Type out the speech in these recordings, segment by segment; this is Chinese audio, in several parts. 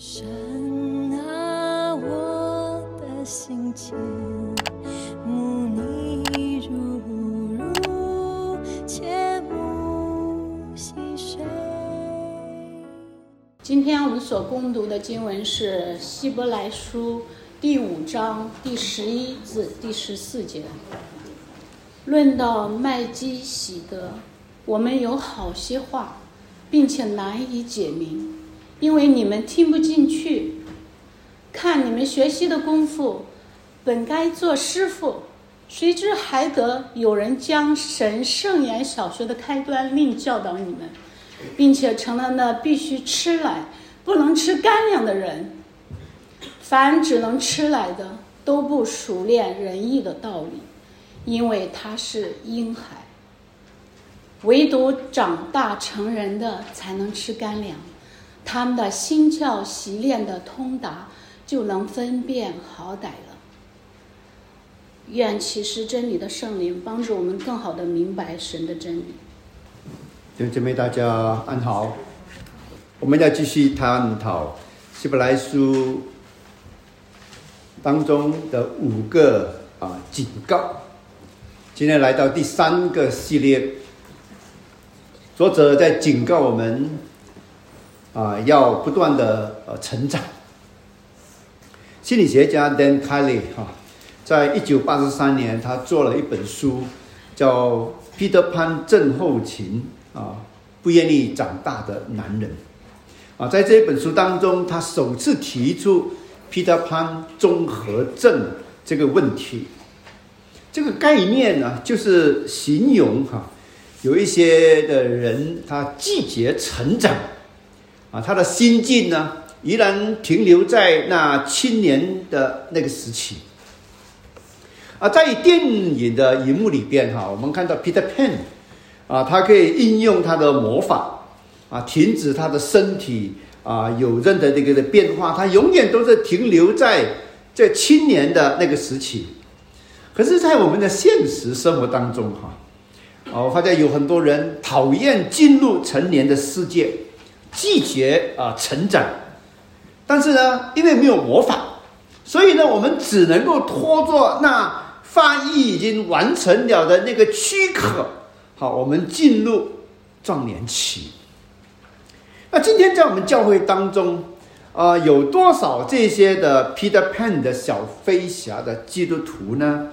神啊，我的心间，慕你如如，切慕细水。今天我们所攻读的经文是《希伯来书》第五章第十一至第十四节。论到麦基喜德，我们有好些话，并且难以解明，因为你们听不进去。看你们学习的功夫，本该做师傅，谁知还得有人将神圣言小学的开端另教导你们。并且成了那必须吃奶不能吃干粮的人。凡只能吃奶的，都不熟练仁义的道理，因为他是婴孩。唯独长大成人的才能吃干粮，他们的心窍习练的通达，就能分辨好歹了。愿启示真理的圣灵帮助我们更好的明白神的真理。弟兄姐妹，大家安好。我们要继续探讨希伯来书当中的五个啊警告。今天来到第三个系列，作者在警告我们啊，要不断的呃成长。心理学家 Dan Kelly 哈，在一九八三年，他做了一本书，叫《彼得潘症候群》。啊，不愿意长大的男人，啊，在这本书当中，他首次提出 Peter Pan 综合症这个问题。这个概念呢，就是形容哈，有一些的人他拒绝成长，啊，他的心境呢依然停留在那青年的那个时期。啊，在电影的荧幕里边哈，我们看到 Peter Pan。啊，他可以应用他的魔法，啊，停止他的身体啊有任何这个的变化，他永远都是停留在这青年的那个时期。可是，在我们的现实生活当中，哈，啊，我发现有很多人讨厌进入成年的世界，拒绝啊成长。但是呢，因为没有魔法，所以呢，我们只能够拖着那翻译已经完成了的那个躯壳。好，我们进入壮年期。那今天在我们教会当中，啊，有多少这些的 Peter Pan 的小飞侠的基督徒呢？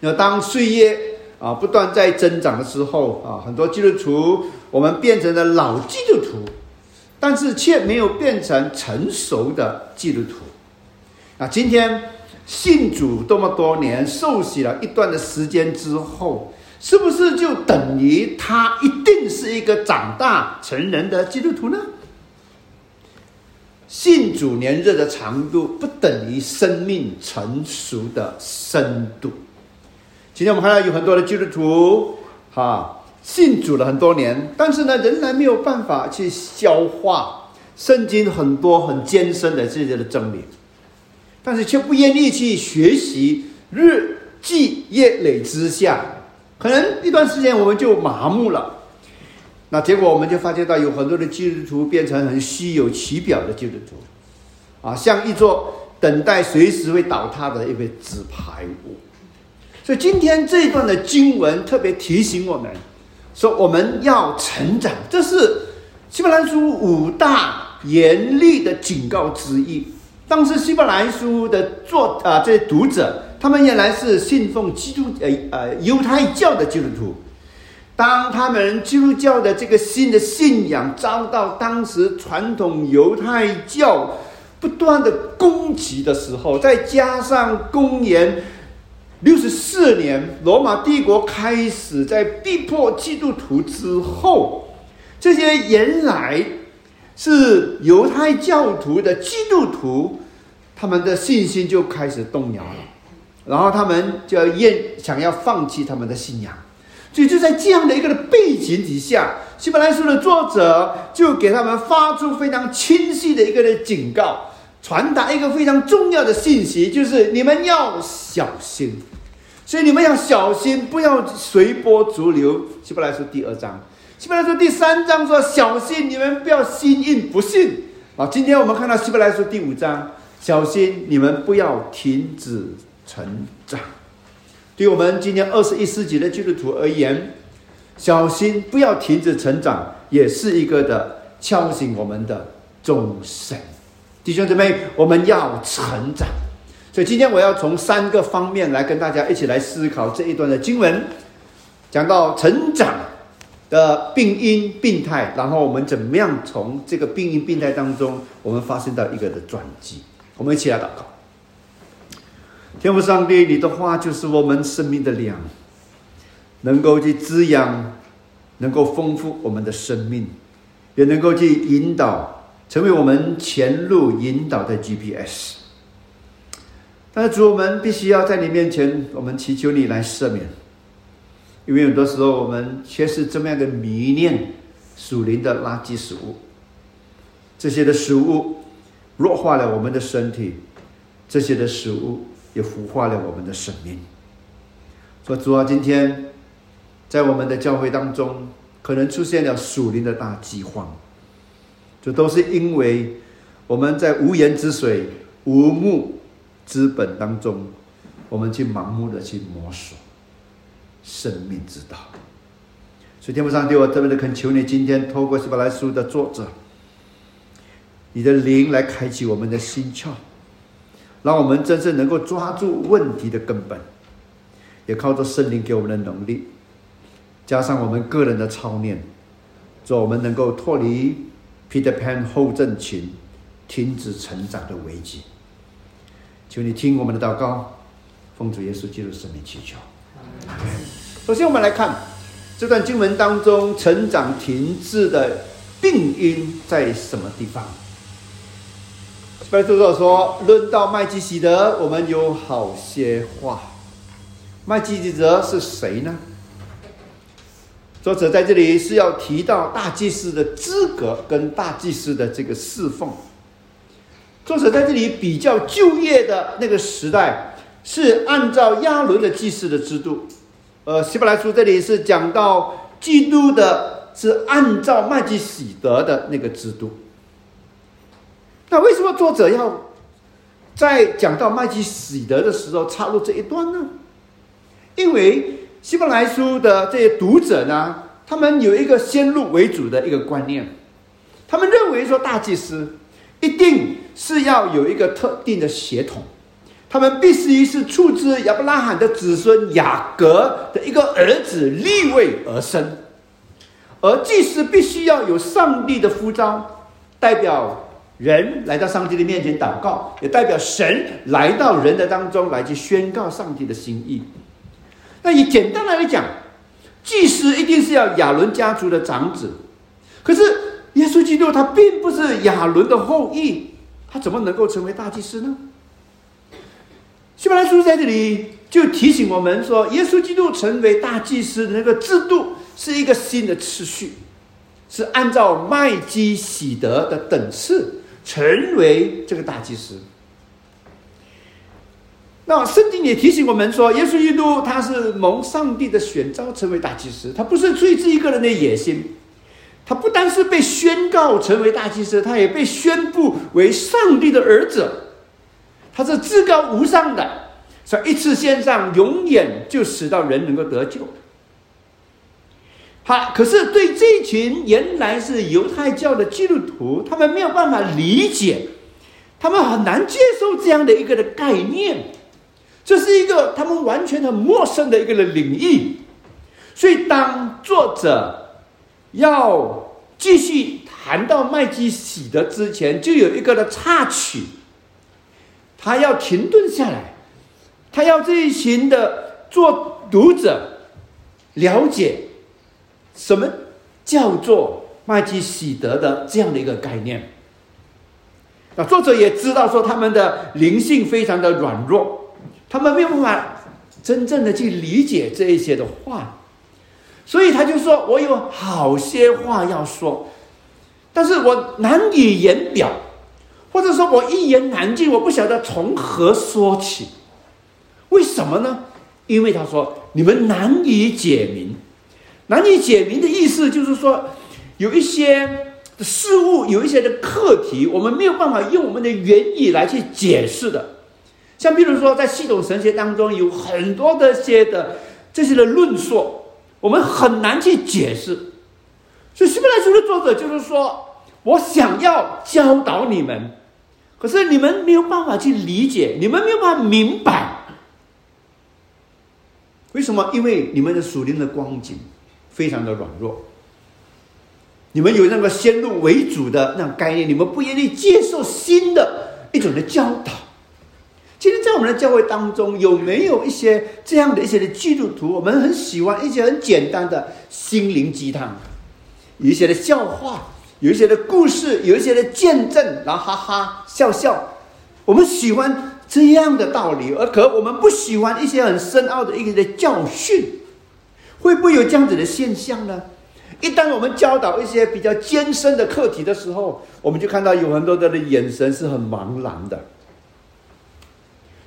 那当岁月啊不断在增长的时候，啊，很多基督徒我们变成了老基督徒，但是却没有变成成熟的基督徒。那今天信主这么多年，受洗了一段的时间之后。是不是就等于他一定是一个长大成人的基督徒呢？信主年日的长度不等于生命成熟的深度。今天我们看到有很多的基督徒，哈，信主了很多年，但是呢，仍然没有办法去消化圣经很多很艰深的这些的真理，但是却不愿意去学习，日积月累之下。可能一段时间我们就麻木了，那结果我们就发现到有很多的基督徒变成很虚有其表的基督徒，啊，像一座等待随时会倒塌的一个纸牌屋。所以今天这一段的经文特别提醒我们，说我们要成长，这是希伯来书五大严厉的警告之一。当时希伯来书的作啊这些读者。他们原来是信奉基督呃呃犹太教的基督徒，当他们基督教的这个新的信仰遭到当时传统犹太教不断的攻击的时候，再加上公元六十四年罗马帝国开始在逼迫基督徒之后，这些原来是犹太教徒的基督徒，他们的信心就开始动摇了。然后他们就要厌想要放弃他们的信仰，所以就在这样的一个的背景底下，希伯来书的作者就给他们发出非常清晰的一个的警告，传达一个非常重要的信息，就是你们要小心。所以你们要小心，不要随波逐流。希伯来书第二章，希伯来书第三章说：小心你们不要心硬不信，啊，今天我们看到希伯来书第五章，小心你们不要停止成长。对我们今天二十一世纪的基督徒而言，小心不要停止成长，也是一个的敲醒我们的钟声。弟兄姊妹，我们要成长。所以今天我要从三个方面来跟大家一起来思考这一段的经文，讲到成长的病因病态，然后我们怎么样从这个病因病态当中，我们发生到一个的转机。我们一起来祷告。天父上帝，你的话就是我们生命的粮，能够去滋养，能够丰富我们的生命，也能够去引导，成为我们前路引导的 GPS。但是主，我们必须要在你面前，我们祈求你来赦免，因为很多时候我们却是这么样的迷恋属灵的垃圾食物，这些的食物弱化了我们的身体，这些的食物也腐化了我们的生命。说主啊，今天在我们的教会当中，可能出现了属灵的大饥荒，这都是因为我们在无言之水、无木。资本当中，我们去盲目的去摸索生命之道。所以天父上帝，我特别的恳求你，今天透过希伯来书的作者，你的灵来开启我们的心窍，让我们真正能够抓住问题的根本，也靠着圣灵给我们的能力，加上我们个人的操练，做我们能够脱离 Peter Pan 后症群停止成长的危机。求你听我们的祷告，奉主耶稣基督圣名祈求。首先，我们来看这段经文当中成长停滞的病因在什么地方？拜作者说：“论到麦基喜德，我们有好些话。麦基喜德是谁呢？作者在这里是要提到大祭司的资格跟大祭司的这个侍奉。”作者在这里比较就业的那个时代，是按照亚伦的祭祀的制度，呃，希伯来书这里是讲到基督的，是按照麦基喜德的那个制度。那为什么作者要在讲到麦基喜德的时候插入这一段呢？因为希伯来书的这些读者呢，他们有一个先入为主的一个观念，他们认为说大祭司一定。是要有一个特定的血统，他们必须是出自亚伯拉罕的子孙雅各的一个儿子立位而生，而祭司必须要有上帝的呼召，代表人来到上帝的面前祷告，也代表神来到人的当中来去宣告上帝的心意。那以简单来讲，祭司一定是要亚伦家族的长子，可是耶稣基督他并不是亚伦的后裔。他怎么能够成为大祭司呢？希伯来书在这里就提醒我们说，耶稣基督成为大祭司的那个制度是一个新的次序，是按照麦基喜德的等次成为这个大祭司。那圣经也提醒我们说，耶稣基督他是蒙上帝的选召成为大祭司，他不是出于自己个人的野心。他不单是被宣告成为大祭司，他也被宣布为上帝的儿子。他是至高无上的，所以一次献上，永远就使到人能够得救。好，可是对这群原来是犹太教的基督徒，他们没有办法理解，他们很难接受这样的一个的概念，这是一个他们完全很陌生的一个的领域。所以，当作者。要继续谈到麦基喜德之前，就有一个的插曲，他要停顿下来，他要这一群的做读者了解什么叫做麦基喜德的这样的一个概念。那作者也知道说他们的灵性非常的软弱，他们没有办法真正的去理解这一些的话。所以他就说：“我有好些话要说，但是我难以言表，或者说我一言难尽，我不晓得从何说起。为什么呢？因为他说你们难以解明，难以解明的意思就是说，有一些事物有一些的课题，我们没有办法用我们的原意来去解释的。像比如说，在系统神学当中，有很多的些的这些的论述，我们很难去解释。所以希伯来书的作者就是说，我想要教导你们，可是你们没有办法去理解，你们没有办法明白。为什么？因为你们的属灵的光景非常的软弱。你们有那个先入为主的那种概念，你们不愿意接受新的一种的教导。今天在我们的教会当中，有没有一些这样的一些的基督徒？我们很喜欢一些很简单的心灵鸡汤，有一些的笑话，有一些的故事，有一些的见证，然后哈哈笑笑。我们喜欢这样的道理，而可我们不喜欢一些很深奥的一个的教训。会不会有这样子的现象呢？一旦我们教导一些比较艰深的课题的时候，我们就看到有很多的眼神是很茫然的。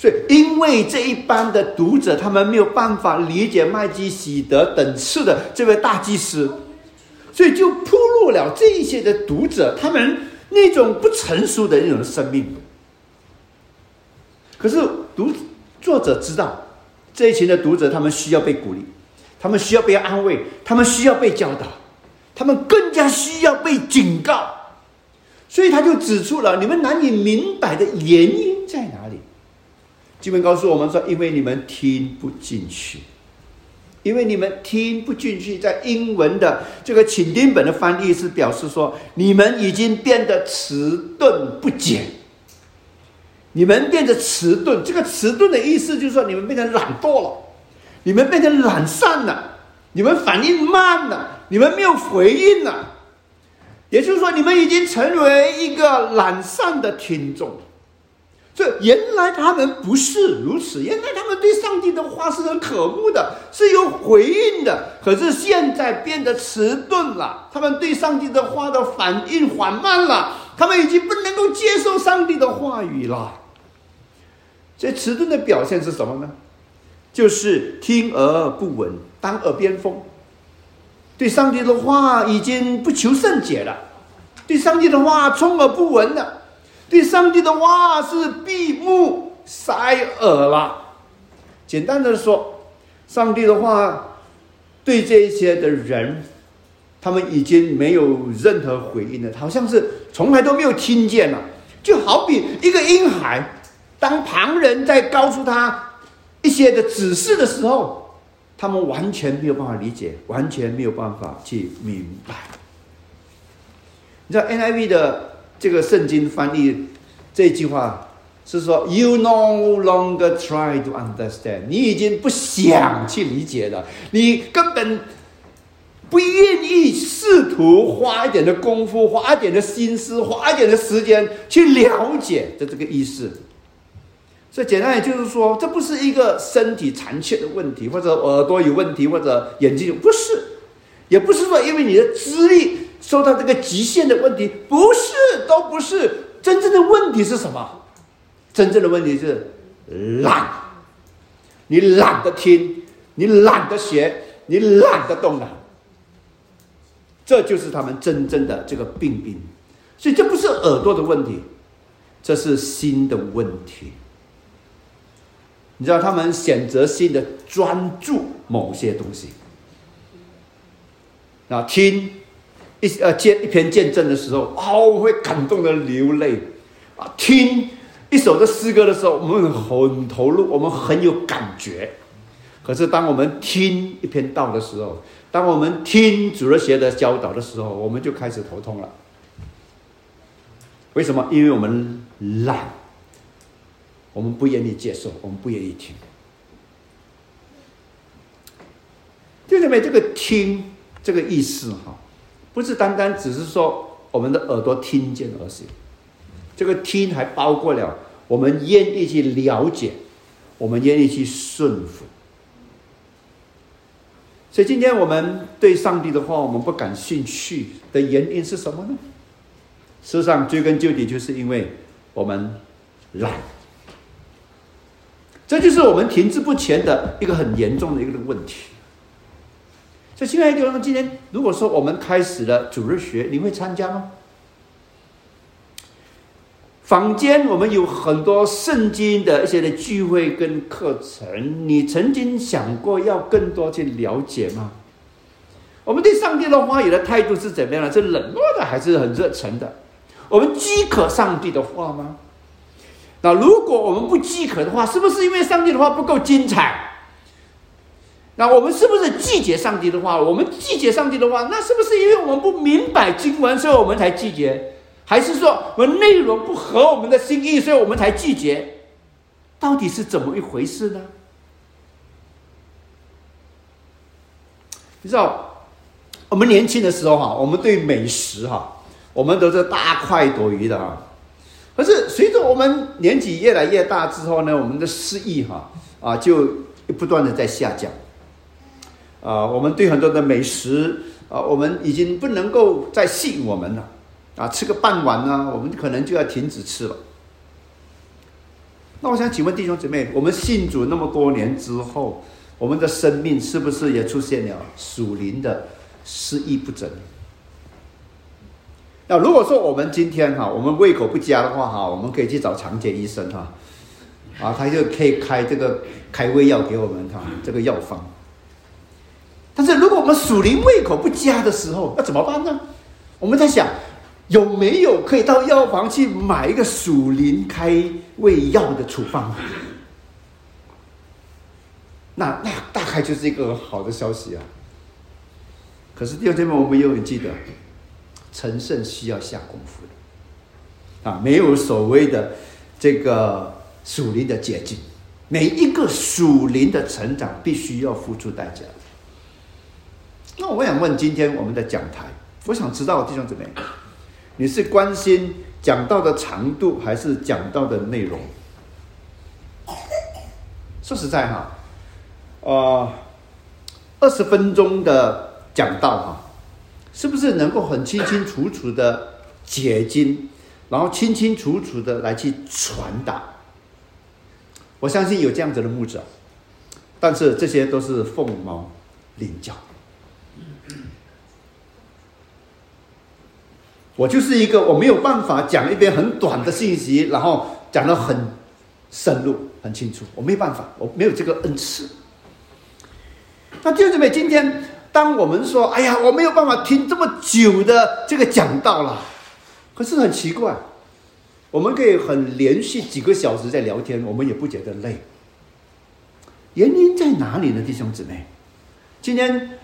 所以，因为这一般的读者他们没有办法理解麦基喜德等次的这位大祭司，所以就铺露了这一些的读者他们那种不成熟的那种生命。可是读作者知道这一群的读者他们需要被鼓励，他们需要被安慰，他们需要被教导。他们更加需要被警告，所以他就指出了你们难以明白的原因在哪里。基本告诉我们说：“因为你们听不进去，因为你们听不进去。”在英文的这个请丁本的翻译是表示说：“你们已经变得迟钝不减，你们变得迟钝。”这个迟钝的意思就是说，你们变成懒惰了，你们变成懒散了，你们反应慢了。你们没有回应了，也就是说，你们已经成为一个懒散的听众。这原来他们不是如此，原来他们对上帝的话是很渴慕的，是有回应的。可是现在变得迟钝了，他们对上帝的话的反应缓慢了，他们已经不能够接受上帝的话语了。这迟钝的表现是什么呢？就是听而不闻，当耳边风。对上帝的话已经不求甚解了，对上帝的话充耳不闻了，对上帝的话是闭目塞耳了。简单的说，上帝的话对这些的人，他们已经没有任何回应了，好像是从来都没有听见了。就好比一个婴孩，当旁人在告诉他一些的指示的时候。他们完全没有办法理解，完全没有办法去明白。你知道 NIV 的这个圣经翻译这句话是说：“You no longer try to understand。”你已经不想去理解了，你根本不愿意试图花一点的功夫、花一点的心思、花一点的时间去了解的这个意思。所以简单也就是说，这不是一个身体残缺的问题，或者耳朵有问题，或者眼睛不是，也不是说因为你的资历受到这个极限的问题，不是，都不是。真正的问题是什么？真正的问题是懒，你懒得听，你懒得学，你懒得动脑，这就是他们真正的这个病病。所以这不是耳朵的问题，这是心的问题。你知道他们选择性的专注某些东西，啊，听一呃见一篇见证的时候，哦，会感动的流泪，啊，听一首的诗歌的时候，我们很投入，我们很有感觉。可是当我们听一篇道的时候，当我们听主日学的教导的时候，我们就开始头痛了。为什么？因为我们懒。我们不愿意接受，我们不愿意听。就认为这个听这个意思哈，不是单单只是说我们的耳朵听见而已。这个听还包括了我们愿意去了解，我们愿意去顺服。所以今天我们对上帝的话，我们不感兴趣的原因是什么呢？事实上，追根究底，就是因为我们懒。这就是我们停滞不前的一个很严重的一个问题。所以，亲爱的弟兄今天如果说我们开始了主日学，你会参加吗？坊间我们有很多圣经的一些的聚会跟课程，你曾经想过要更多去了解吗？我们对上帝的话语的态度是怎么样的？是冷漠的，还是很热忱的？我们饥渴上帝的话吗？那如果我们不饥渴的话，是不是因为上帝的话不够精彩？那我们是不是拒绝上帝的话？我们拒绝上帝的话，那是不是因为我们不明白经文，所以我们才拒绝？还是说我们内容不合我们的心意，所以我们才拒绝？到底是怎么一回事呢？你知道，我们年轻的时候哈，我们对美食哈，我们都是大快朵颐的啊。可是随着我们年纪越来越大之后呢，我们的诗意哈啊就不断的在下降。啊，我们对很多的美食啊，我们已经不能够再吸引我们了。啊，吃个半碗呢，我们可能就要停止吃了。那我想请问弟兄姊妹，我们信主那么多年之后，我们的生命是不是也出现了属灵的失意不整？那如果说我们今天哈，我们胃口不佳的话哈，我们可以去找常见医生哈，啊，他就可以开这个开胃药给我们哈，这个药方。但是如果我们属灵胃口不佳的时候，那怎么办呢？我们在想。有没有可以到药房去买一个属灵开胃药的处方？那那大概就是一个好的消息啊。可是第二天我们永远记得，成圣需要下功夫的啊，没有所谓的这个属灵的捷径，每一个属灵的成长必须要付出代价。那我想问，今天我们的讲台，我想知道弟兄姊妹。你是关心讲道的长度，还是讲道的内容？说实在哈，呃，二十分钟的讲道哈，是不是能够很清清楚楚的解经，然后清清楚楚的来去传达？我相信有这样子的牧者，但是这些都是凤毛麟角。我就是一个我没有办法讲一篇很短的信息，然后讲得很深入、很清楚。我没办法，我没有这个恩赐。那弟兄姊妹，今天当我们说“哎呀，我没有办法听这么久的这个讲道了”，可是很奇怪，我们可以很连续几个小时在聊天，我们也不觉得累。原因在哪里呢？弟兄姊妹，今天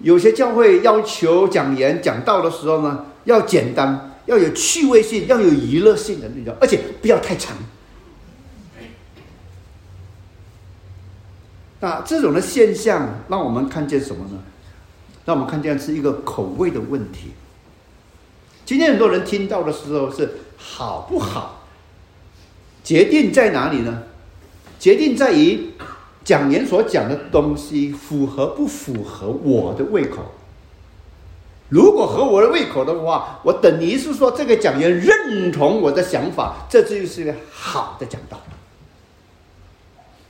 有些教会要求讲言讲道的时候呢？要简单，要有趣味性，要有娱乐性的那种，而且不要太长。那这种的现象，让我们看见什么呢？让我们看见是一个口味的问题。今天很多人听到的时候是好不好？决定在哪里呢？决定在于讲员所讲的东西符合不符合我的胃口。如果合我的胃口的话，我等于是说这个讲员认同我的想法，这就是一个好的讲道。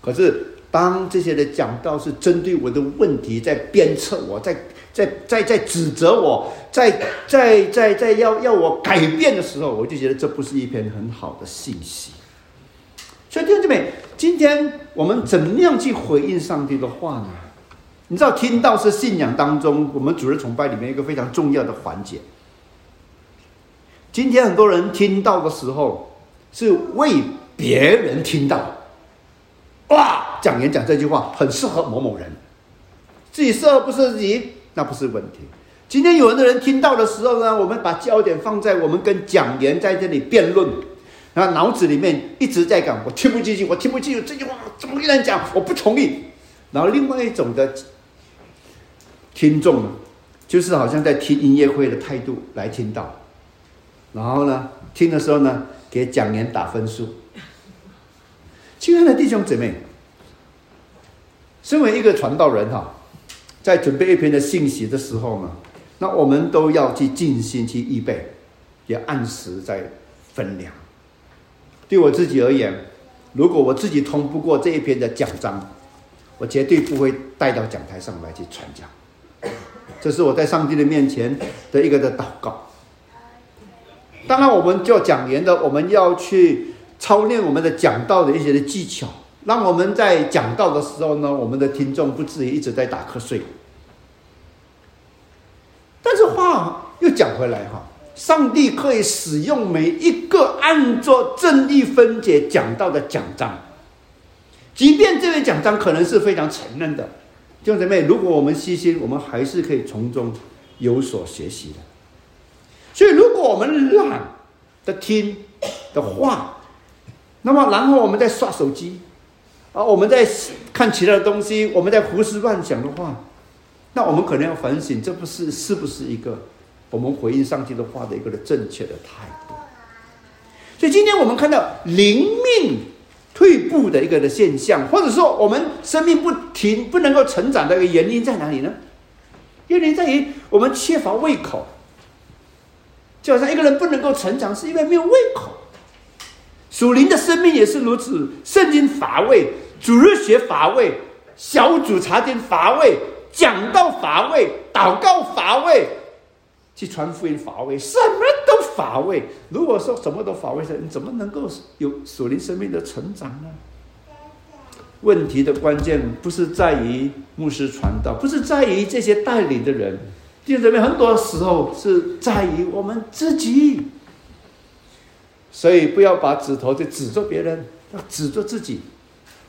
可是当这些的讲道是针对我的问题，在鞭策我，在在在在指责我，在在在在要要我改变的时候，我就觉得这不是一篇很好的信息。所以弟兄姊妹，今天我们怎么样去回应上帝的话呢？你知道听到是信仰当中我们主日崇拜里面一个非常重要的环节。今天很多人听到的时候是为别人听到，哇，讲演讲这句话很适合某某人，自己适合不适合自己那不是问题。今天有人的人听到的时候呢，我们把焦点放在我们跟讲员在这里辩论，然后脑子里面一直在讲我听不进去，我听不进去这句话怎么跟人讲，我不同意。然后另外一种的。听众呢，就是好像在听音乐会的态度来听到，然后呢，听的时候呢，给讲员打分数。亲爱的弟兄姊妹，身为一个传道人哈，在准备一篇的信息的时候呢，那我们都要去尽心去预备，也按时在分量。对我自己而言，如果我自己通不过这一篇的讲章，我绝对不会带到讲台上来去传讲。这是我在上帝的面前的一个的祷告。当然，我们做讲员的，我们要去操练我们的讲道的一些的技巧，让我们在讲道的时候呢，我们的听众不至于一直在打瞌睡。但是话又讲回来哈，上帝可以使用每一个按照正义分解讲道的讲章，即便这位讲章可能是非常承认的，弟兄姊妹，如果我们细心，我们还是可以从中有所学习的。所以，如果我们懒的听的话，那么然后我们在刷手机，啊，我们在看其他的东西，我们在胡思乱想的话，那我们可能要反省，这不是是不是一个我们回应上帝的话的一个正确的态度？所以，今天我们看到灵命退步的一个的现象，或者说我们生命不停不能够成长的一个原因在哪里呢？原因在于我们缺乏胃口。就好像一个人不能够成长，是因为没有胃口。属灵的生命也是如此，圣经乏味，主日学乏味，小组查经乏味，讲道乏味，祷告乏味，去传福音乏味，什么都乏味。如果说什么都乏味的，你怎么能够有属灵生命的成长呢？问题的关键不是在于牧师传道，不是在于这些带领的人。弟兄姊妹，很多时候是在于我们自己，所以不要把指头就指着别人，要指着自己。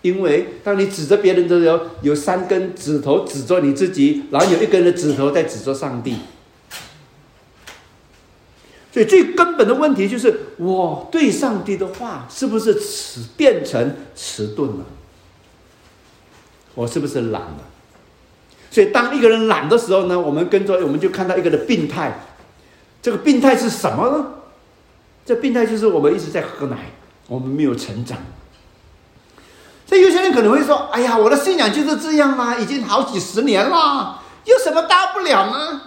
因为当你指着别人的时候，有三根指头指着你自己，然后有一根的指头在指着上帝。所以最根本的问题就是，我对上帝的话是不是迟变成迟钝了？我是不是懒了？所以，当一个人懒的时候呢，我们跟着我们就看到一个的病态。这个病态是什么呢？这病态就是我们一直在喝奶，我们没有成长。所以有些人可能会说：“哎呀，我的信仰就是这样啊，已经好几十年了，有什么大不了呢？”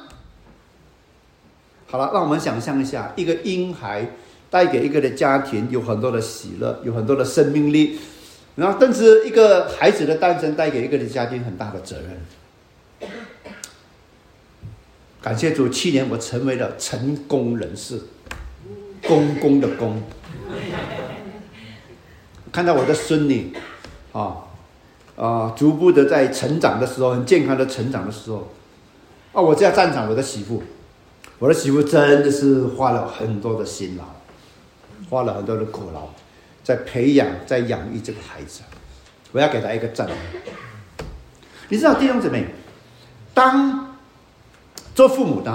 好了，让我们想象一下，一个婴孩带给一个的家庭有很多的喜乐，有很多的生命力，然后，但是一个孩子的诞生带给一个的家庭很大的责任。感谢主，去年我成为了成功人士，公公的公。看到我的孙女，啊啊，逐步的在成长的时候，很健康的成长的时候，啊，我在赞赏我的媳妇，我的媳妇真的是花了很多的辛劳，花了很多的苦劳，在培养、在养育这个孩子，我要给他一个赞。你知道弟兄姊妹，当。做父母的，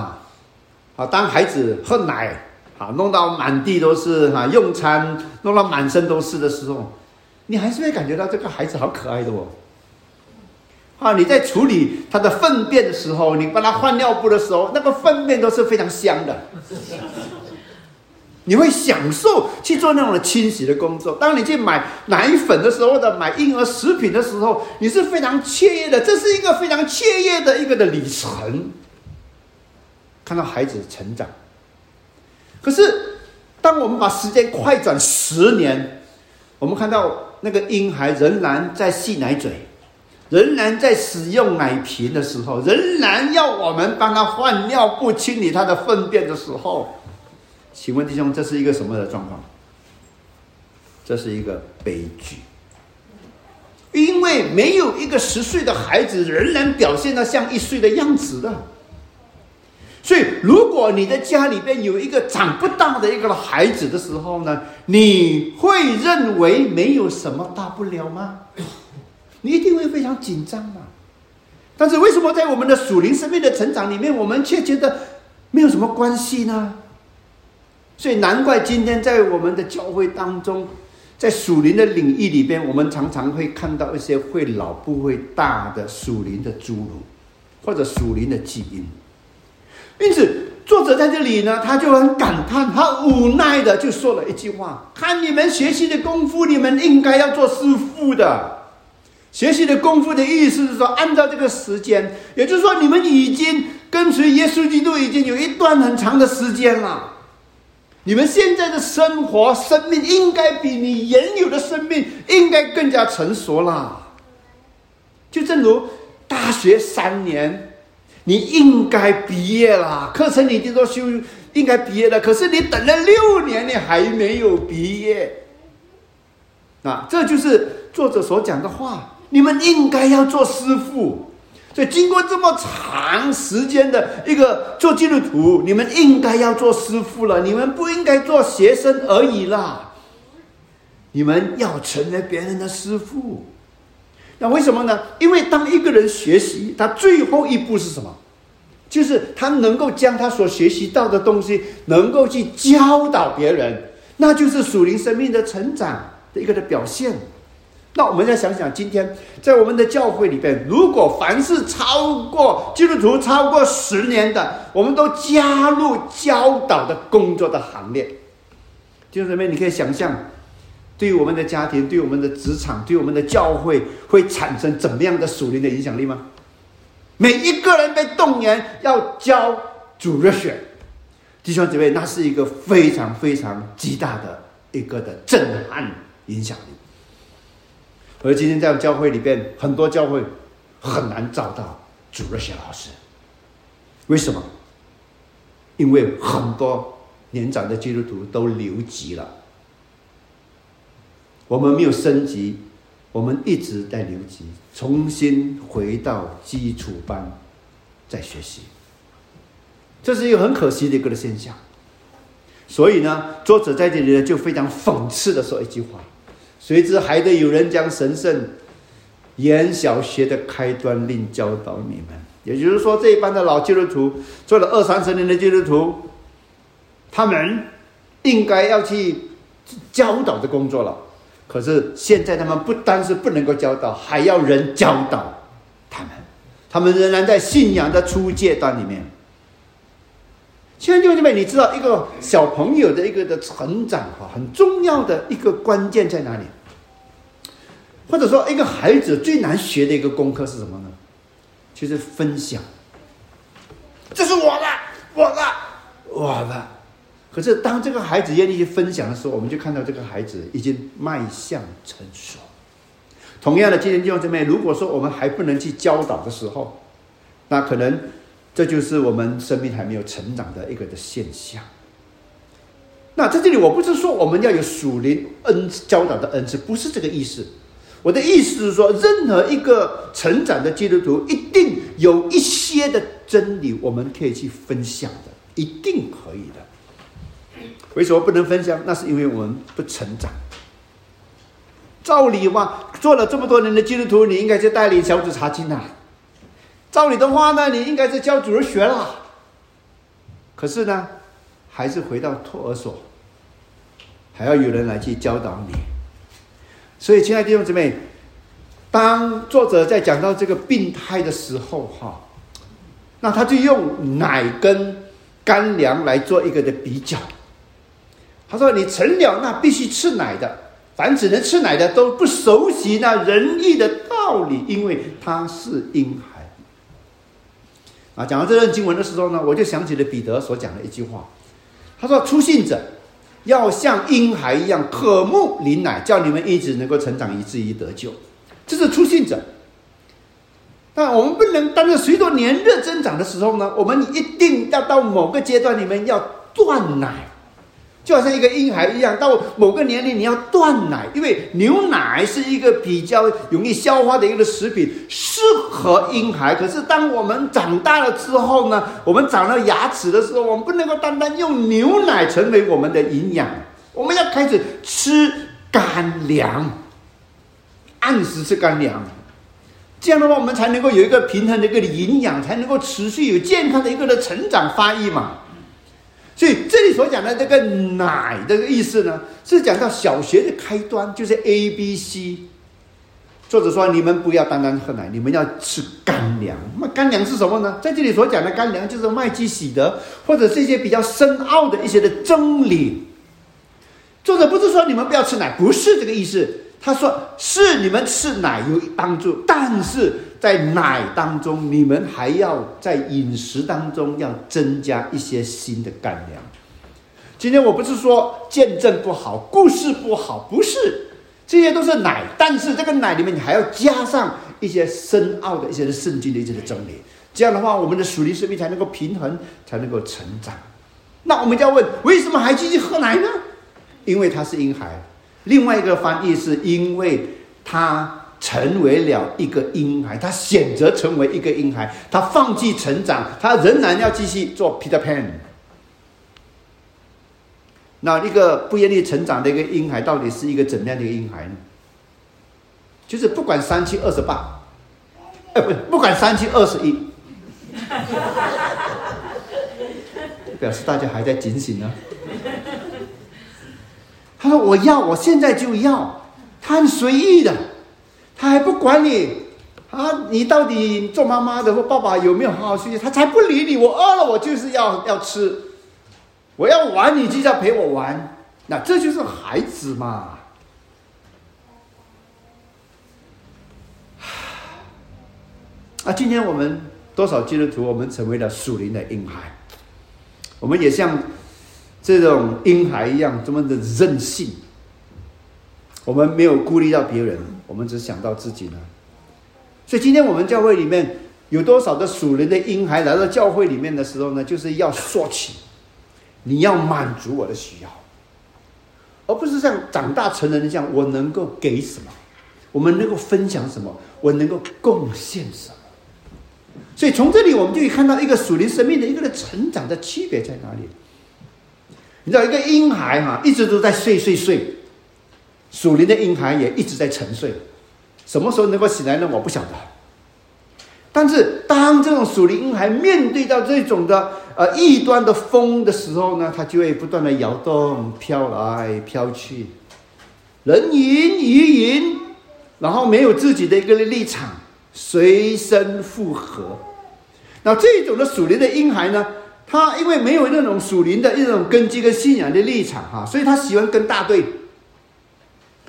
啊，当孩子喝奶，啊，弄到满地都是，哈，用餐弄到满身都是的时候，你还是会感觉到这个孩子好可爱的哦。啊，你在处理他的粪便的时候，你帮他换尿布的时候，那个粪便都是非常香的。你会享受去做那种的清洗的工作。当你去买奶粉的时候，或者买婴儿食品的时候，你是非常雀跃的，这是一个非常雀跃的一个的旅程。看到孩子成长，可是当我们把时间快转十年，我们看到那个婴孩仍然在吸奶嘴，仍然在使用奶瓶的时候，仍然要我们帮他换尿布、清理他的粪便的时候，请问弟兄，这是一个什么的状况？这是一个悲剧，因为没有一个十岁的孩子仍然表现的像一岁的样子的。所以，如果你的家里边有一个长不大的一个孩子的时候呢，你会认为没有什么大不了吗？你一定会非常紧张嘛。但是，为什么在我们的属灵生命的成长里面，我们却觉得没有什么关系呢？所以，难怪今天在我们的教会当中，在属灵的领域里边，我们常常会看到一些会老不会大的属灵的侏儒，或者属灵的基因。因此，作者在这里呢，他就很感叹，他无奈的就说了一句话：“看你们学习的功夫，你们应该要做师傅的。学习的功夫的意思是说，按照这个时间，也就是说，你们已经跟随耶稣基督已经有一段很长的时间了。你们现在的生活、生命应该比你原有的生命应该更加成熟了。就正如大学三年。”你应该毕业啦，课程你都修，应该毕业了。可是你等了六年，你还没有毕业。啊，这就是作者所讲的话。你们应该要做师傅。所以经过这么长时间的一个做基督徒，你们应该要做师傅了。你们不应该做学生而已啦。你们要成为别人的师傅。那为什么呢？因为当一个人学习，他最后一步是什么？就是他能够将他所学习到的东西，能够去教导别人，那就是属灵生命的成长的一个的表现。那我们再想想，今天在我们的教会里边，如果凡是超过基督徒超过十年的，我们都加入教导的工作的行列。弟兄姊妹，你可以想象，对于我们的家庭、对我们的职场、对我们的教会，会产生怎么样的属灵的影响力吗？每一个人被动员要教主热血，弟兄姊妹，那是一个非常非常极大的一个的震撼影响力。而今天在教会里边，很多教会很难找到主日学老师。为什么？因为很多年长的基督徒都留级了。我们没有升级，我们一直在留级，重新回到基础班再学习。这是一个很可惜的一个的现象。所以呢，作者在这里呢就非常讽刺的说一句话。谁知还得有人将神圣言小学的开端令教导你们。也就是说，这一班的老基督徒做了二三十年的基督徒，他们应该要去教导的工作了。可是现在他们不单是不能够教导，还要人教导他们。他们仍然在信仰的初阶段里面。亲爱的弟兄姊妹，你知道一个小朋友的一个的成长哈，很重要的一个关键在哪里？或者说，一个孩子最难学的一个功课是什么呢？就是分享。这是我的，我的，我的。可是当这个孩子愿意去分享的时候，我们就看到这个孩子已经迈向成熟。同样的，今天弟兄姊妹，如果说我们还不能去教导的时候，那可能。这就是我们生命还没有成长的一个的现象。那在这里，我不是说我们要有属灵恩教导的恩赐，不是这个意思。我的意思是说，任何一个成长的基督徒，一定有一些的真理，我们可以去分享的，一定可以的。为什么不能分享？那是因为我们不成长。照理话，做了这么多年的基督徒，你应该去带领小组查经啊。照你的话呢，你应该是教主人学了。可是呢，还是回到托儿所，还要有人来去教导你。所以，亲爱的弟兄姊妹，当作者在讲到这个病态的时候，哈，那他就用奶跟干粮来做一个的比较。他说：“你成了那必须吃奶的，凡只能吃奶的都不熟悉那仁义的道理，因为他是婴孩。”啊，讲到这段经文的时候呢，我就想起了彼得所讲的一句话，他说：“初信者要像婴孩一样渴慕灵奶，叫你们一直能够成长，以至于得救。”这是初信者。但我们不能，但是随着年月增长的时候呢，我们一定要到某个阶段里面要断奶。就好像一个婴孩一样，到某个年龄你要断奶，因为牛奶是一个比较容易消化的一个食品，适合婴孩。可是当我们长大了之后呢，我们长了牙齿的时候，我们不能够单单用牛奶成为我们的营养，我们要开始吃干粮，按时吃干粮，这样的话我们才能够有一个平衡的一个营养，才能够持续有健康的一个的成长发育嘛。所以这里所讲的这个奶的意思呢，是讲到小学的开端，就是 A B C。作者说：“你们不要单单喝奶，你们要吃干粮。那干粮是什么呢？在这里所讲的干粮，就是麦基喜德，或者是一些比较深奥的一些的真理。作者不是说你们不要吃奶，不是这个意思。他说是你们吃奶有帮助，但是。”在奶当中，你们还要在饮食当中要增加一些新的干粮。今天我不是说见证不好，故事不好，不是，这些都是奶。但是这个奶里面，你还要加上一些深奥的一些圣经的一些的真理，这样的话，我们的属灵生命才能够平衡，才能够成长。那我们就要问：为什么还继续喝奶呢？因为他是婴孩。另外一个翻译是因为他成为了一个婴孩，他选择成为一个婴孩，他放弃成长，他仍然要继续做 Peter Pan。那一个不愿意成长的一个婴孩，到底是一个怎样的一个婴孩呢？就是不管三七二十八，哎，不，不管三七二十一，表示大家还在警醒呢。他说：“我要，我现在就要。”他很随意的，他还不管你啊，你到底做妈妈的或爸爸有没有好好休息？他才不理你。我饿了，我就是要要吃。我要玩，你就要陪我玩。那这就是孩子嘛。啊，今天我们多少基督徒，我们成为了属灵的婴孩，我们也像这种婴孩一样这么的任性。我们没有顾虑到别人，我们只想到自己呢。所以今天我们教会里面有多少的属灵的婴孩来到教会里面的时候呢？就是要说起，你要满足我的需要，而不是像长大成人这样，我能够给什么，我们能够分享什么，我能够贡献什么。所以从这里我们就可以看到一个属灵生命的一个的成长的区别在哪里。你知道，一个婴孩哈，一直都在睡睡睡，属灵的婴孩也一直在沉睡。什么时候能够醒来呢？我不晓得。但是当这种属灵婴孩面对到这种的呃异端的风的时候呢，他就会不断的摇动、飘来飘去，人云亦云，然后没有自己的一个立场。随声附和，那这种的属灵的婴孩呢？他因为没有那种属灵的一种根基跟信仰的立场哈，所以他喜欢跟大队。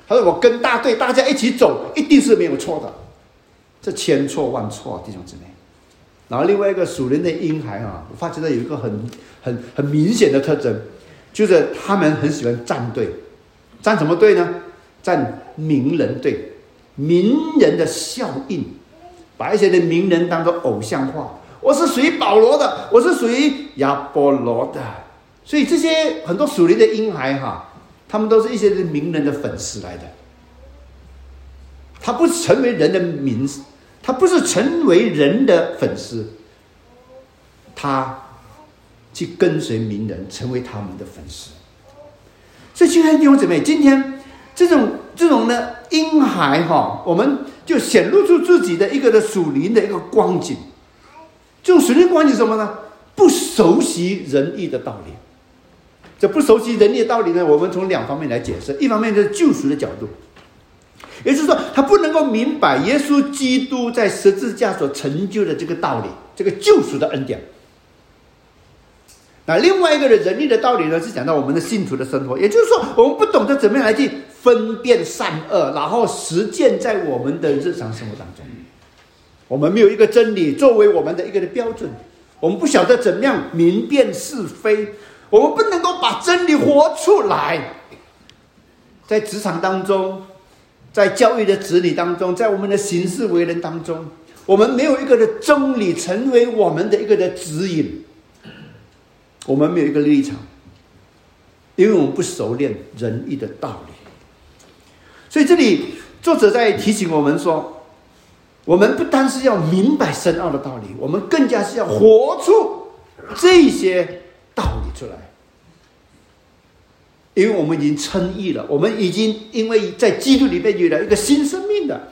他说：“我跟大队，大家一起走，一定是没有错的。”这千错万错，弟兄姊妹。然后另外一个属灵的婴孩啊，我发觉到有一个很很很明显的特征，就是他们很喜欢站队，站什么队呢？站名人队，名人的效应。把一些的名人当做偶像化，我是属于保罗的，我是属于亚波罗的，所以这些很多属灵的婴孩哈，他们都是一些名人的粉丝来的。他不是成为人的名，他不是成为人的粉丝，他去跟随名人，成为他们的粉丝。所以，亲爱的弟兄姊妹，今天这种这种呢婴孩哈，我们。就显露出自己的一个的属灵的一个光景，这种属灵光景什么呢？不熟悉仁义的道理。这不熟悉仁义的道理呢，我们从两方面来解释。一方面就是救赎的角度，也就是说，他不能够明白耶稣基督在十字架所成就的这个道理，这个救赎的恩典。那另外一个的仁义的道理呢，是讲到我们的信徒的生活，也就是说，我们不懂得怎么样来去。分辨善恶，然后实践在我们的日常生活当中。我们没有一个真理作为我们的一个的标准，我们不晓得怎么样明辨是非，我们不能够把真理活出来。在职场当中，在教育的子女当中，在我们的行事为人当中，我们没有一个的真理成为我们的一个的指引，我们没有一个立场，因为我们不熟练仁义的道理。所以这里作者在提醒我们说，我们不单是要明白深奥的道理，我们更加是要活出这些道理出来。因为我们已经称义了，我们已经因为在基督里面有了一个新生命的，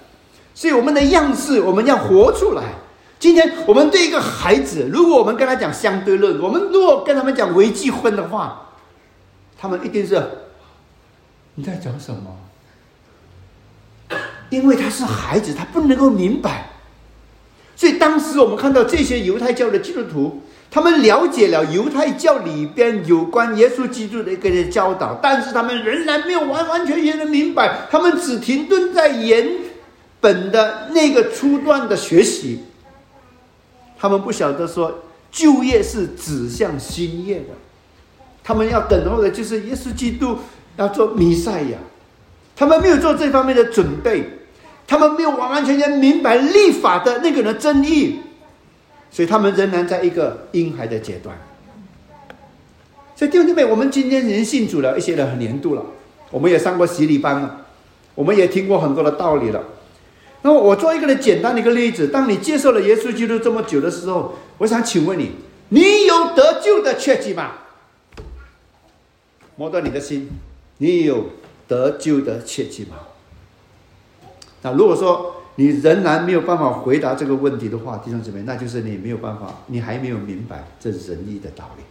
所以我们的样式我们要活出来。今天我们对一个孩子，如果我们跟他讲相对论，我们如果跟他们讲微积分的话，他们一定是你在讲什么？因为他是孩子，他不能够明白，所以当时我们看到这些犹太教的基督徒，他们了解了犹太教里边有关耶稣基督的一个教导，但是他们仍然没有完完全全的明白，他们只停顿在原本的那个初段的学习，他们不晓得说旧业是指向新业的，他们要等候的就是耶稣基督要做弥赛亚，他们没有做这方面的准备。他们没有完完全全明白立法的那个人的真意，所以他们仍然在一个婴孩的阶段。所以弟兄姊妹，我们今天已经信主了一些人年度了，我们也上过洗礼班了，我们也听过很多的道理了。那么我做一个的简单的一个例子，当你接受了耶稣基督这么久的时候，我想请问你，你有得救的确据吗？摸断你的心，你有得救的切记吗？那如果说你仍然没有办法回答这个问题的话，弟兄姊妹，那就是你没有办法，你还没有明白这仁义的道理。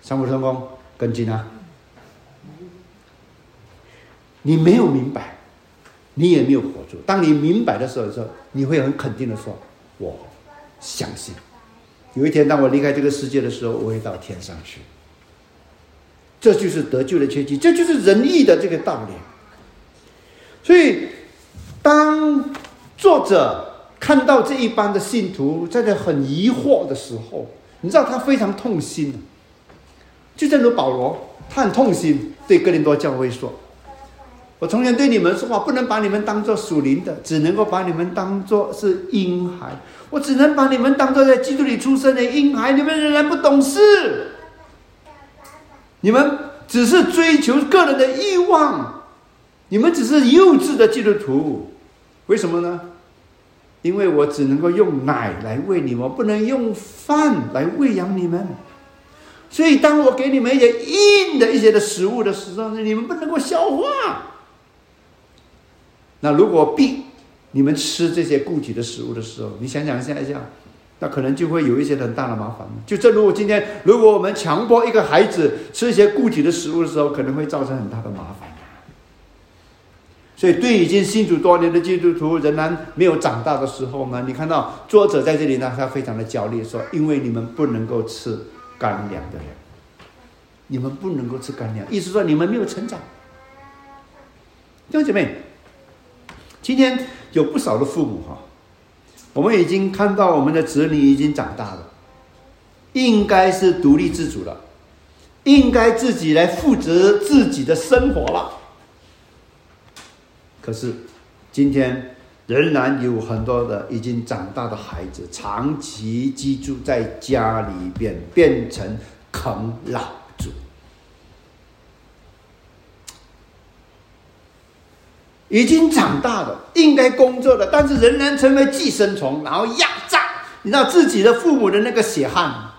三不成功，跟进啊！你没有明白，你也没有活住。当你明白的时候，说你会很肯定的说：“我相信。”有一天，当我离开这个世界的时候，我会到天上去。这就是得救的契机，这就是仁义的这个道理。所以，当作者看到这一班的信徒在这很疑惑的时候，你知道他非常痛心。就正如保罗，他很痛心，对哥林多教会说：“我从前对你们说话，不能把你们当做属灵的，只能够把你们当做是婴孩。”我只能把你们当做在基督里出生的婴孩，你们仍然不懂事，你们只是追求个人的欲望，你们只是幼稚的基督徒，为什么呢？因为我只能够用奶来喂你们，不能用饭来喂养你们，所以当我给你们一些硬的一些的食物的时候呢，你们不能够消化。那如果必你们吃这些固体的食物的时候，你想想现在这样，那可能就会有一些很大的麻烦。就正如我今天，如果我们强迫一个孩子吃一些固体的食物的时候，可能会造成很大的麻烦。所以，对已经信主多年的基督徒仍然没有长大的时候呢，你看到作者在这里呢，他非常的焦虑，说：“因为你们不能够吃干粮的人，你们不能够吃干粮，意思说你们没有成长。”弟兄姐妹，今天。有不少的父母哈，我们已经看到我们的子女已经长大了，应该是独立自主了，应该自己来负责自己的生活了。可是今天仍然有很多的已经长大的孩子，长期居住在家里边，变成啃老族。已经长大了，应该工作了，但是仍然成为寄生虫，然后压榨你知道自己的父母的那个血汗。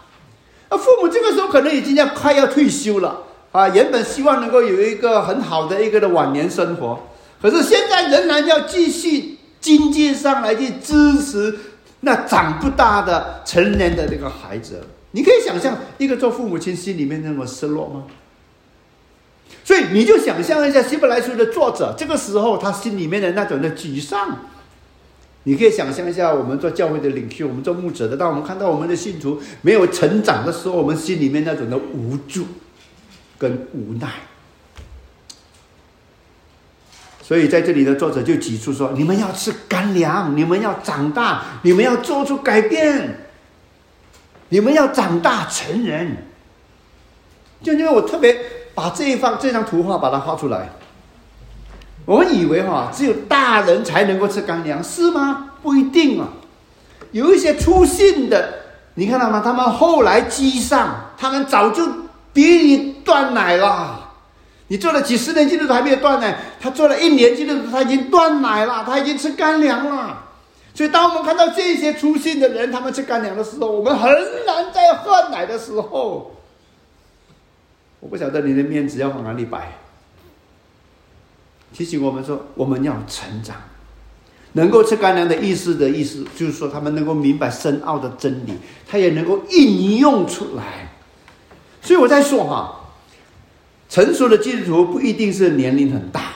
那父母这个时候可能已经要快要退休了啊，原本希望能够有一个很好的一个的晚年生活，可是现在仍然要继续经济上来去支持那长不大的成年的那个孩子。你可以想象一个做父母亲心里面那么失落吗？所以你就想象一下《希伯来书》的作者，这个时候他心里面的那种的沮丧，你可以想象一下，我们做教会的领袖，我们做牧者的，当我们看到我们的信徒没有成长的时候，我们心里面那种的无助跟无奈。所以在这里的作者就提出说：“你们要吃干粮，你们要长大，你们要做出改变，你们要长大成人。”就因为我特别。把这一方这张图画把它画出来。我们以为哈，只有大人才能够吃干粮，是吗？不一定啊。有一些粗信的，你看到吗？他们后来积上，他们早就比你断奶了。你做了几十年基督徒还没有断奶，他做了一年基督徒他已经断奶了，他已经吃干粮了。所以，当我们看到这些粗心的人，他们吃干粮的时候，我们很难在喝奶的时候。我不晓得你的面子要往哪里摆。提醒我们说，我们要成长，能够吃干粮的意思的意思，就是说他们能够明白深奥的真理，他也能够应用出来。所以我在说哈，成熟的基督徒不一定是年龄很大，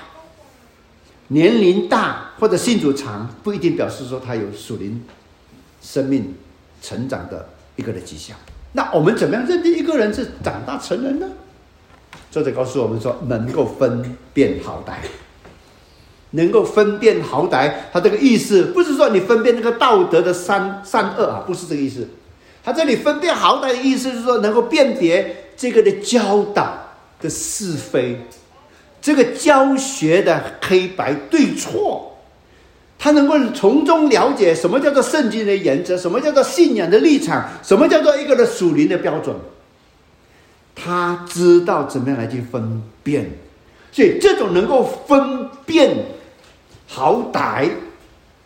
年龄大或者信主长，不一定表示说他有属灵生命成长的一个的迹象。那我们怎么样认定一个人是长大成人呢？作者告诉我们说，能够分辨好歹，能够分辨好歹。他这个意思不是说你分辨那个道德的善善恶啊，不是这个意思。他这里分辨好歹的意思是说，能够辨别这个的教导的是非，这个教学的黑白对错，他能够从中了解什么叫做圣经的原则，什么叫做信仰的立场，什么叫做一个的属灵的标准。他知道怎么样来去分辨，所以这种能够分辨好歹，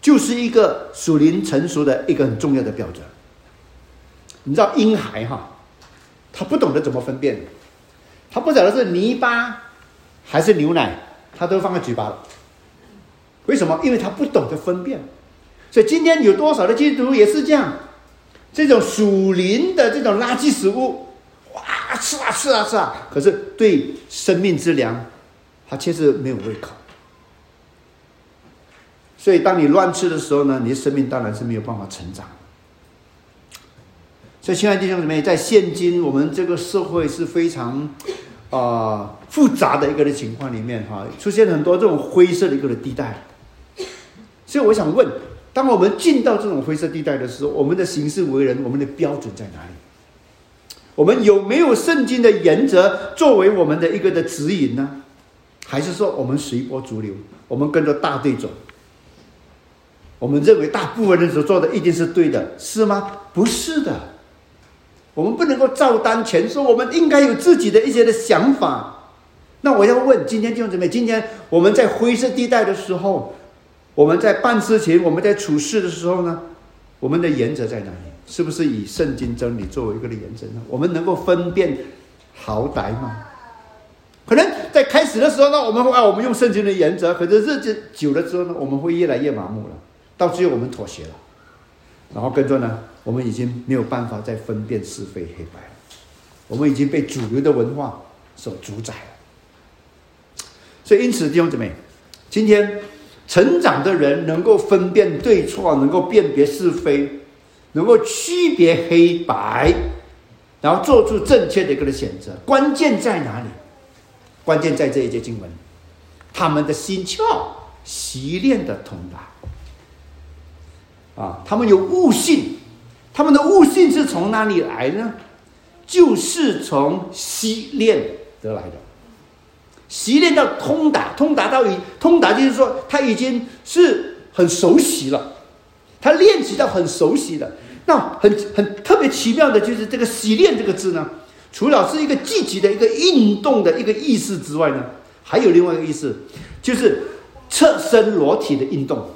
就是一个属灵成熟的一个很重要的标准。你知道婴孩哈，他不懂得怎么分辨，他不晓得是泥巴还是牛奶，他都放在嘴巴了。为什么？因为他不懂得分辨。所以今天有多少的基督徒也是这样，这种属灵的这种垃圾食物。哇，吃啊吃啊吃啊！可是对生命之粮，他确实没有胃口。所以当你乱吃的时候呢，你的生命当然是没有办法成长。所以，亲爱的弟兄姊妹，在现今我们这个社会是非常啊复杂的一个的情况里面，哈，出现很多这种灰色的一个的地带。所以，我想问，当我们进到这种灰色地带的时候，我们的行事为人，我们的标准在哪里？我们有没有圣经的原则作为我们的一个的指引呢？还是说我们随波逐流，我们跟着大队走？我们认为大部分人所做的一定是对的，是吗？不是的，我们不能够照单全收，我们应该有自己的一些的想法。那我要问今天弟兄姊妹，今天我们在灰色地带的时候，我们在办事情，我们在处事的时候呢，我们的原则在哪里？是不是以圣经真理作为一个的原则呢？我们能够分辨好歹吗？可能在开始的时候呢，我们会啊，我们用圣经的原则。可是日子久了之后呢，我们会越来越麻木了，到最后我们妥协了，然后跟着呢，我们已经没有办法再分辨是非黑白了。我们已经被主流的文化所主宰了。所以，因此弟兄姊妹，今天成长的人能够分辨对错，能够辨别是非。能够区别黑白，然后做出正确的一个选择，关键在哪里？关键在这一节经文，他们的心窍习练的通达。啊，他们有悟性，他们的悟性是从哪里来呢？就是从习练得来的。习练到通达，通达到已通达，就是说他已经是很熟悉了，他练习到很熟悉了。那很很特别奇妙的就是这个“习练”这个字呢，除了是一个积极的一个运动的一个意思之外呢，还有另外一个意思，就是侧身裸体的运动。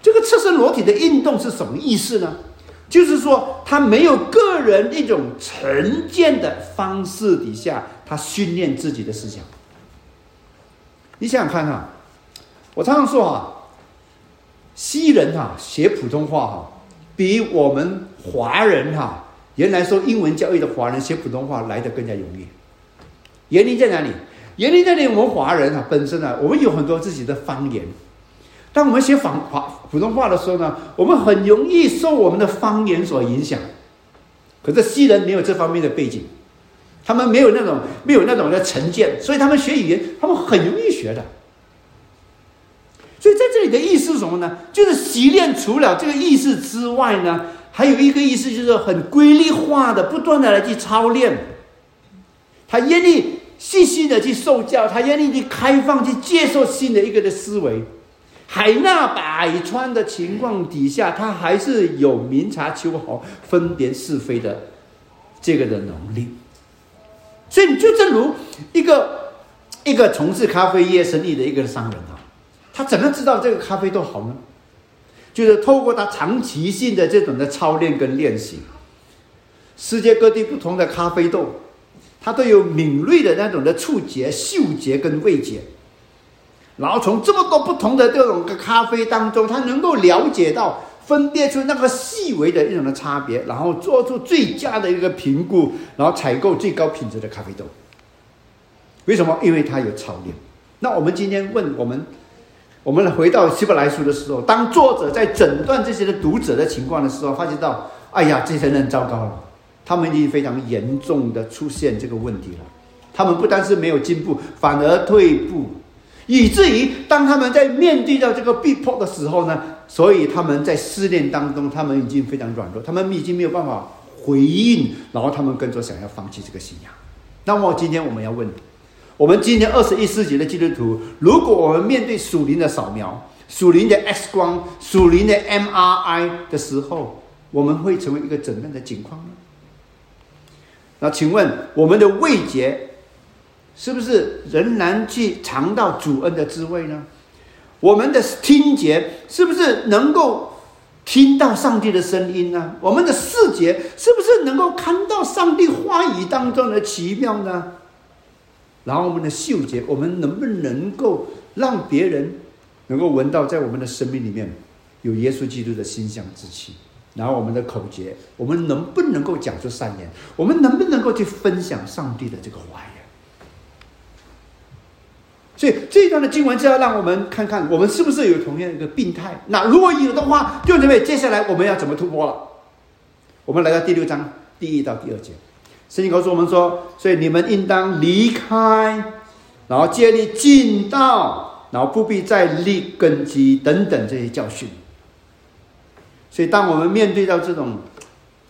这个侧身裸体的运动是什么意思呢？就是说他没有个人一种成见的方式底下，他训练自己的思想。你想想看哈，我常常说哈，西人哈学普通话哈。比我们华人哈，原来说英文教育的华人学普通话来的更加容易。原因在哪里？原因在哪里？我们华人啊，本身啊，我们有很多自己的方言。当我们学仿华普通话的时候呢，我们很容易受我们的方言所影响。可是西人没有这方面的背景，他们没有那种没有那种的成见，所以他们学语言，他们很容易学的。所以在这里的意思是什么呢？就是习练除了这个意思之外呢，还有一个意思就是很规律化的，不断的来去操练。他愿意细心的去受教，他愿意去开放去接受新的一个的思维。海纳百川的情况底下，他还是有明察秋毫、分别是非的这个的能力。所以，你就正如一个一个从事咖啡业生意的一个商人啊。他怎么知道这个咖啡豆好呢？就是透过他长期性的这种的操练跟练习，世界各地不同的咖啡豆，它都有敏锐的那种的触觉、嗅觉跟味觉，然后从这么多不同的这种的咖啡当中，他能够了解到、分辨出那个细微的一种的差别，然后做出最佳的一个评估，然后采购最高品质的咖啡豆。为什么？因为他有操练。那我们今天问我们。我们回到希伯来书的时候，当作者在诊断这些的读者的情况的时候，发现到，哎呀，这些人糟糕了，他们已经非常严重的出现这个问题了。他们不单是没有进步，反而退步，以至于当他们在面对到这个逼迫的时候呢，所以他们在试炼当中，他们已经非常软弱，他们已经没有办法回应，然后他们跟着想要放弃这个信仰。那么今天我们要问。我们今天二十一世纪的基督徒，如果我们面对属灵的扫描，属灵的 X 光、属灵的 MRI 的时候，我们会成为一个怎样的情况呢？那请问我们的味觉是不是仍然去尝到主恩的滋味呢？我们的听觉是不是能够听到上帝的声音呢？我们的视觉是不是能够看到上帝话语当中的奇妙呢？然后我们的嗅觉，我们能不能够让别人能够闻到在我们的生命里面有耶稣基督的馨香之气？然后我们的口诀，我们能不能够讲出善言？我们能不能够去分享上帝的这个话语？所以这一段的经文就要让我们看看，我们是不是有同样一个病态？那如果有的话，就准备接下来我们要怎么突破了？我们来到第六章第一到第二节，圣经告诉我们说：，所以你们应当离开，然后建立近道，然后不必再立根基等等这些教训。所以，当我们面对到这种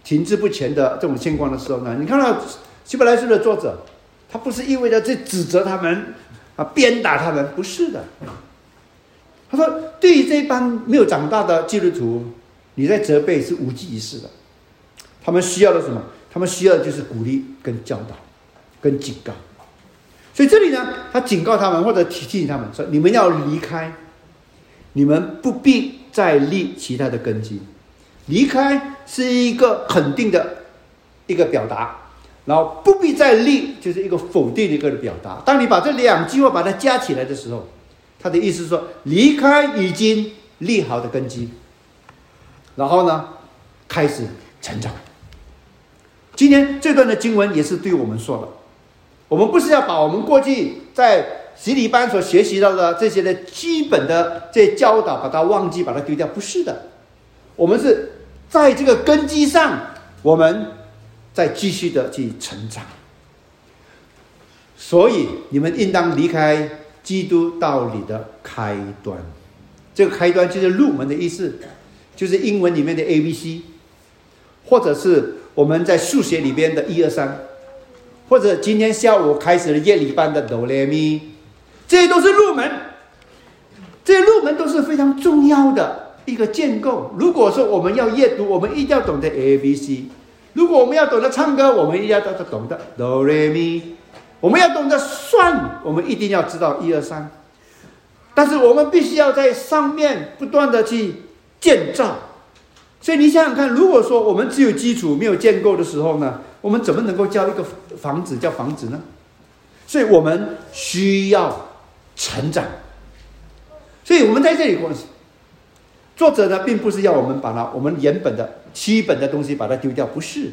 停滞不前的这种情况的时候呢，你看到希伯来书的作者，他不是意味着在指责他们啊，鞭打他们，不是的。他说，对于这帮没有长大的基督徒，你在责备是无济于事的。他们需要的什么？他们需要的就是鼓励、跟教导、跟警告。所以这里呢，他警告他们或者提醒他们说：你们要离开，你们不必再立其他的根基。离开是一个肯定的一个表达，然后不必再立，就是一个否定的一个表达。当你把这两句话把它加起来的时候，他的意思是说，离开已经立好的根基，然后呢，开始成长。今天这段的经文也是对我们说的，我们不是要把我们过去在洗礼班所学习到的这些的基本的这教导，把它忘记，把它丢掉，不是的。我们是在这个根基上，我们再继续的去成长。所以你们应当离开基督道理的开端。这个开端就是入门的意思，就是英文里面的 A B C，或者是我们在数学里边的一二三，或者今天下午开始的夜里班的哆来咪，这些都是入门。这些入门都是非常重要的。一个建构。如果说我们要阅读，我们一定要懂得 A B C；如果我们要懂得唱歌，我们一定要懂得哆来咪。我们要懂得算，我们一定要知道一二三。但是我们必须要在上面不断的去建造。所以你想想看，如果说我们只有基础没有建构的时候呢，我们怎么能够叫一个房子叫房子呢？所以我们需要成长。所以我们在这里关系。作者呢，并不是要我们把它我们原本的基本的东西把它丢掉，不是。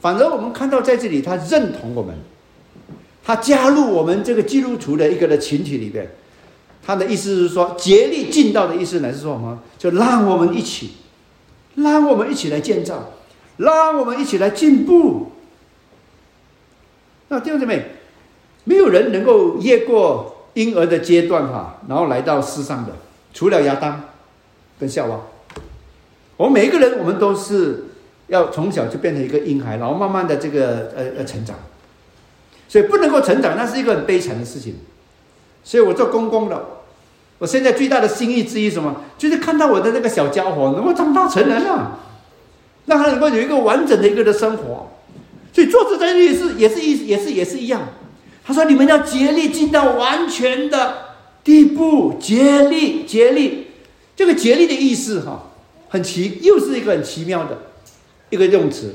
反而我们看到在这里，他认同我们，他加入我们这个基督徒的一个的群体里边。他的意思是说，竭力尽到的意思呢，是说什么？就让我们一起，让我们一起来建造，让我们一起来进步。那弟兄姊妹，没有人能够越过婴儿的阶段哈，然后来到世上的，除了亚当。跟夏娃，我们每一个人，我们都是要从小就变成一个婴孩，然后慢慢的这个呃呃成长，所以不能够成长，那是一个很悲惨的事情。所以我做公公的，我现在最大的心意之一什么，就是看到我的那个小家伙能够长大成人了，让他能够有一个完整的一个的生活。所以作者在这里是也是一也是也是一样，他说你们要竭力尽到完全的地步，竭力竭力。这个竭力的意思，哈，很奇，又是一个很奇妙的一个用词。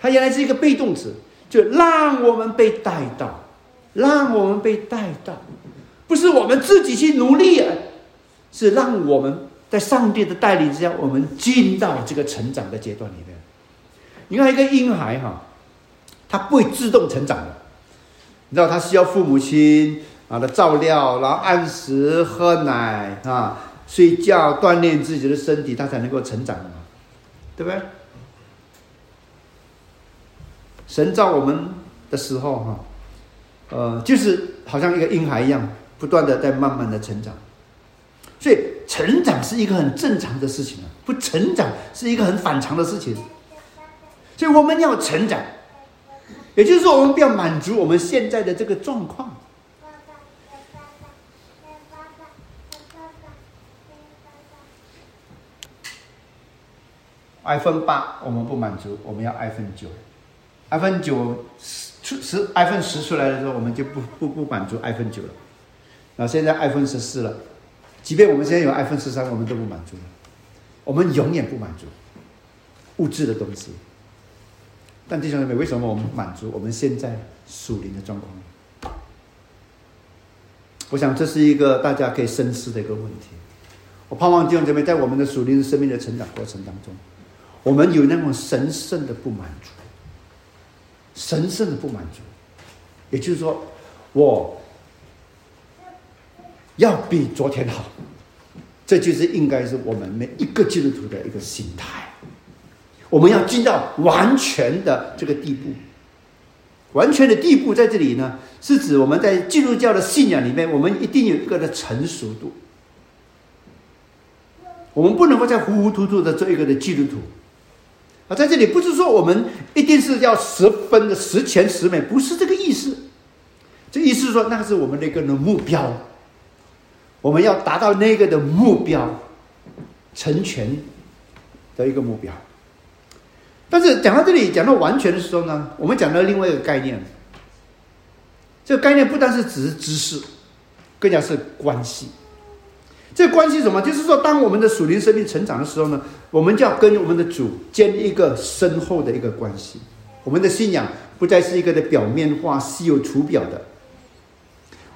它原来是一个被动词，就让我们被带到，让我们被带到，不是我们自己去努力啊，是让我们在上帝的带领之下，我们进到这个成长的阶段里面。你看一个婴孩，哈，他不会自动成长的，你知道他需要父母亲啊的照料，然后按时喝奶啊。睡觉锻炼自己的身体，他才能够成长嘛，对不对？神造我们的时候，哈，呃，就是好像一个婴孩一样，不断的在慢慢的成长。所以成长是一个很正常的事情啊，不成长是一个很反常的事情。所以我们要成长，也就是说，我们不要满足我们现在的这个状况。iPhone 八我们不满足，我们要 iPhone 九，iPhone 九出十 iPhone 十出来的时候，我们就不不不满足 iPhone 九了。那现在 iPhone 十四了，即便我们现在有 iPhone 十三，我们都不满足了。我们永远不满足物质的东西。但弟兄姊妹，为什么我们满足我们现在属灵的状况？我想这是一个大家可以深思的一个问题。我盼望弟兄姊妹在我们的属灵生命的成长过程当中，我们有那种神圣的不满足，神圣的不满足，也就是说，我要比昨天好，这就是应该是我们每一个基督徒的一个心态。我们要进到完全的这个地步。完全的地步在这里呢，是指我们在基督教的信仰里面，我们一定有一个的成熟度。我们不能够再糊糊涂涂的做一个的基督徒。啊，在这里不是说我们一定是要十分的十全十美，不是这个意思。这意思是说，那是我们的一个的目标，我们要达到那个的目标，成全的一个目标。但是讲到这里，讲到完全的时候呢，我们讲到另外一个概念。这个概念不单是只是知识，更加是关系。这关系什么？就是说，当我们的属灵生命成长的时候呢，我们就要跟我们的主建立一个深厚的一个关系。我们的信仰不再是一个的表面化、稀有图表的。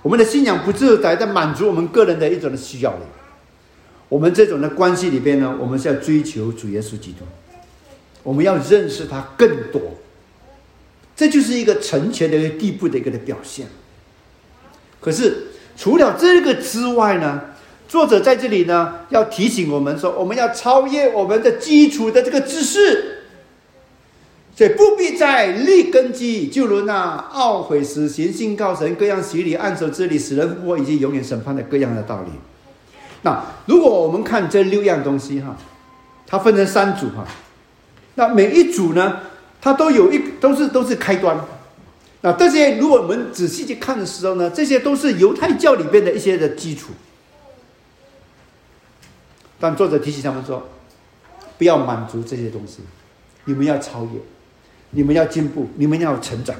我们的信仰不是在在满足我们个人的一种的需要的。我们这种的关系里边呢，我们是要追求主耶稣基督。我们要认识他更多，这就是一个成全的一个地步的一个的表现。可是除了这个之外呢，作者在这里呢要提醒我们说，我们要超越我们的基础的这个知识，所以不必再立根基，就如那懊悔、时，行、信告神、各样洗礼、按手之礼、使人复活以及永远审判的各样的道理。那如果我们看这六样东西哈，它分成三组哈。那每一组呢，它都有一都是都是开端。那这些如果我们仔细去看的时候呢，这些都是犹太教里边的一些的基础。但作者提醒他们说，不要满足这些东西，你们要超越，你们要进步，你们要成长。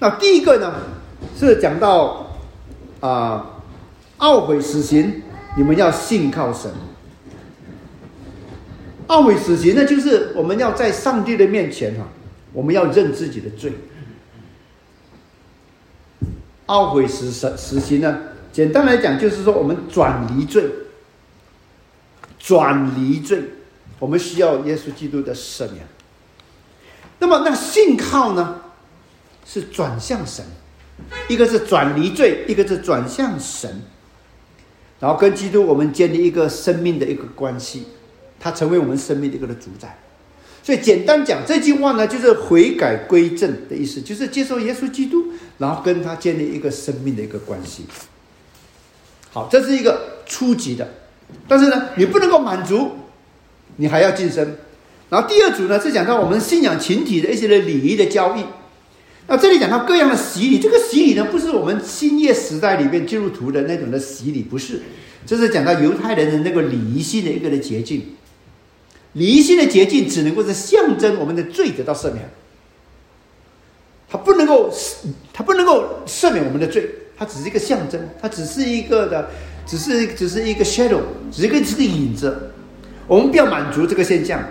那第一个呢，是讲到啊，懊悔死刑。你们要信靠神。懊悔死刑呢，就是我们要在上帝的面前哈，我们要认自己的罪。懊悔死死死刑呢，简单来讲就是说我们转离罪，转离罪，我们需要耶稣基督的赦免。那么那信靠呢，是转向神，一个是转离罪，一个是转向神。然后跟基督，我们建立一个生命的一个关系，他成为我们生命的一个主宰。所以简单讲这句话呢，就是悔改归正的意思，就是接受耶稣基督，然后跟他建立一个生命的一个关系。好，这是一个初级的，但是呢，你不能够满足，你还要晋升。然后第二组呢，是讲到我们信仰群体的一些的礼仪的交易。那这里讲到各样的洗礼，这个洗礼呢，不是我们新约时代里面基督徒的那种的洗礼，不是，这是讲到犹太人的那个礼仪性的一个的捷径。离心的捷径只能够是象征我们的罪得到赦免，它不能够，它不能够赦免我们的罪，它只是一个象征，它只是一个的，只是只是一个 shadow，只是一个是个影子。我们不要满足这个现象。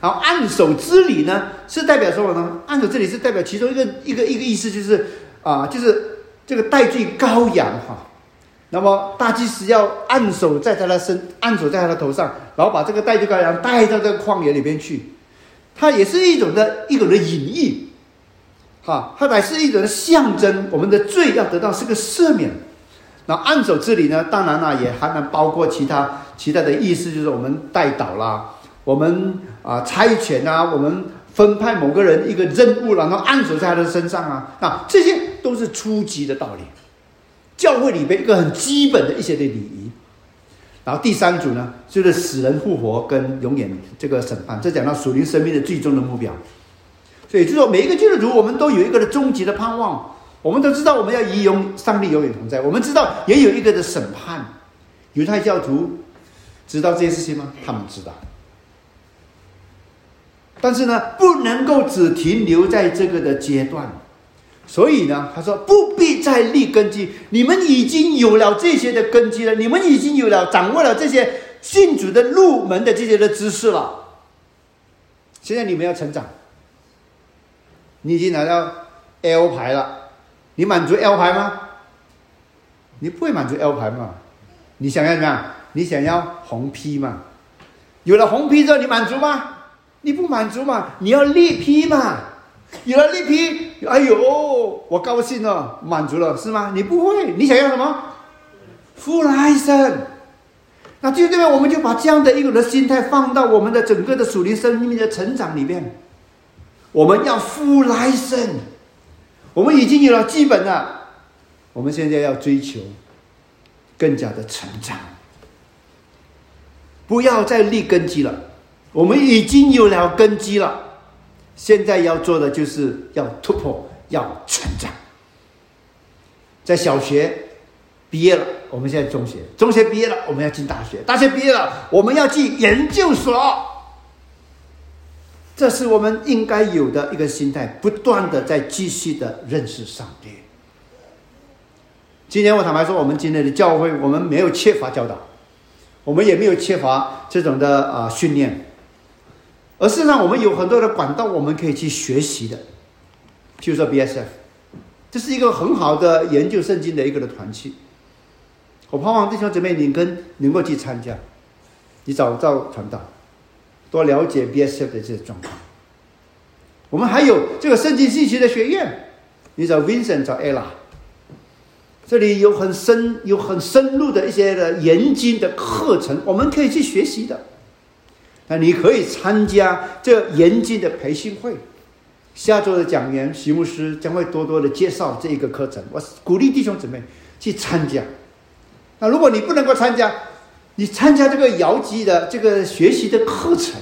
然后按手之礼呢，是代表什么呢？按手之礼是代表其中一个一个一个意思，就是啊，就是这个代罪羔羊哈。那么大祭司要按手在他的身，按手在他的头上，然后把这个带罪羔羊带到这个旷野里边去。它也是一种的一种的隐喻，哈，它乃是一种的象征，我们的罪要得到是个赦免。那按手这里呢，当然呢也还能包括其他其他的意思，就是我们代祷啦。我们啊，差遣啊，我们分派某个人一个任务，然后按手在他的身上啊，那，这些都是初级的道理。教会里边一个很基本的一些的礼仪。然后第三组呢，就是死人复活跟永远这个审判，这讲到属灵生命的最终的目标。所以就说每一个基督徒，我们都有一个的终极的盼望。我们都知道我们要与永上帝永远同在，我们知道也有一个的审判。犹太教徒知道这些事情吗？他们知道。但是呢，不能够只停留在这个的阶段。所以呢，他说不必再立根基，你们已经有了这些的根基了，你们已经有了掌握了这些信主的入门的这些的知识了。现在你们要成长，你已经拿到 L 牌了，你满足 L 牌吗？你不会满足 L 牌嘛？你想要什么？你想要红 P 嘛？有了红 P 之后，你满足吗？你不满足嘛？你要绿 P 嘛？有了绿皮哎呦，我高兴了，满足了，是吗？你不会，你想要什么？富来生。那就这样，我们就把这样的一个的心态放到我们的整个的属灵生命的成长里面。我们要富来生，我们已经有了基本了，我们现在要追求更加的成长，不要再立根基了。我们已经有了根基了，现在要做的就是要突破，要成长。在小学毕业了。我们现在中学，中学毕业了，我们要进大学；大学毕业了，我们要进研究所。这是我们应该有的一个心态，不断的在继续的认识上帝。今天我坦白说，我们今天的教会，我们没有缺乏教导，我们也没有缺乏这种的啊训练，而事实上，我们有很多的管道，我们可以去学习的。譬如说 BSF，这是一个很好的研究圣经的一个的团契。我盼望弟兄姊妹，你跟能够去参加，你找到传道，多了解 BSF 的这些状况。我们还有这个圣经信息的学院，你找 Vincent，找 Ella，这里有很深、有很深入的一些的研经的课程，我们可以去学习的。那你可以参加这研经的培训会，下周的讲员徐牧师将会多多的介绍这一个课程。我鼓励弟兄姊妹去参加。那如果你不能够参加，你参加这个遥机的这个学习的课程，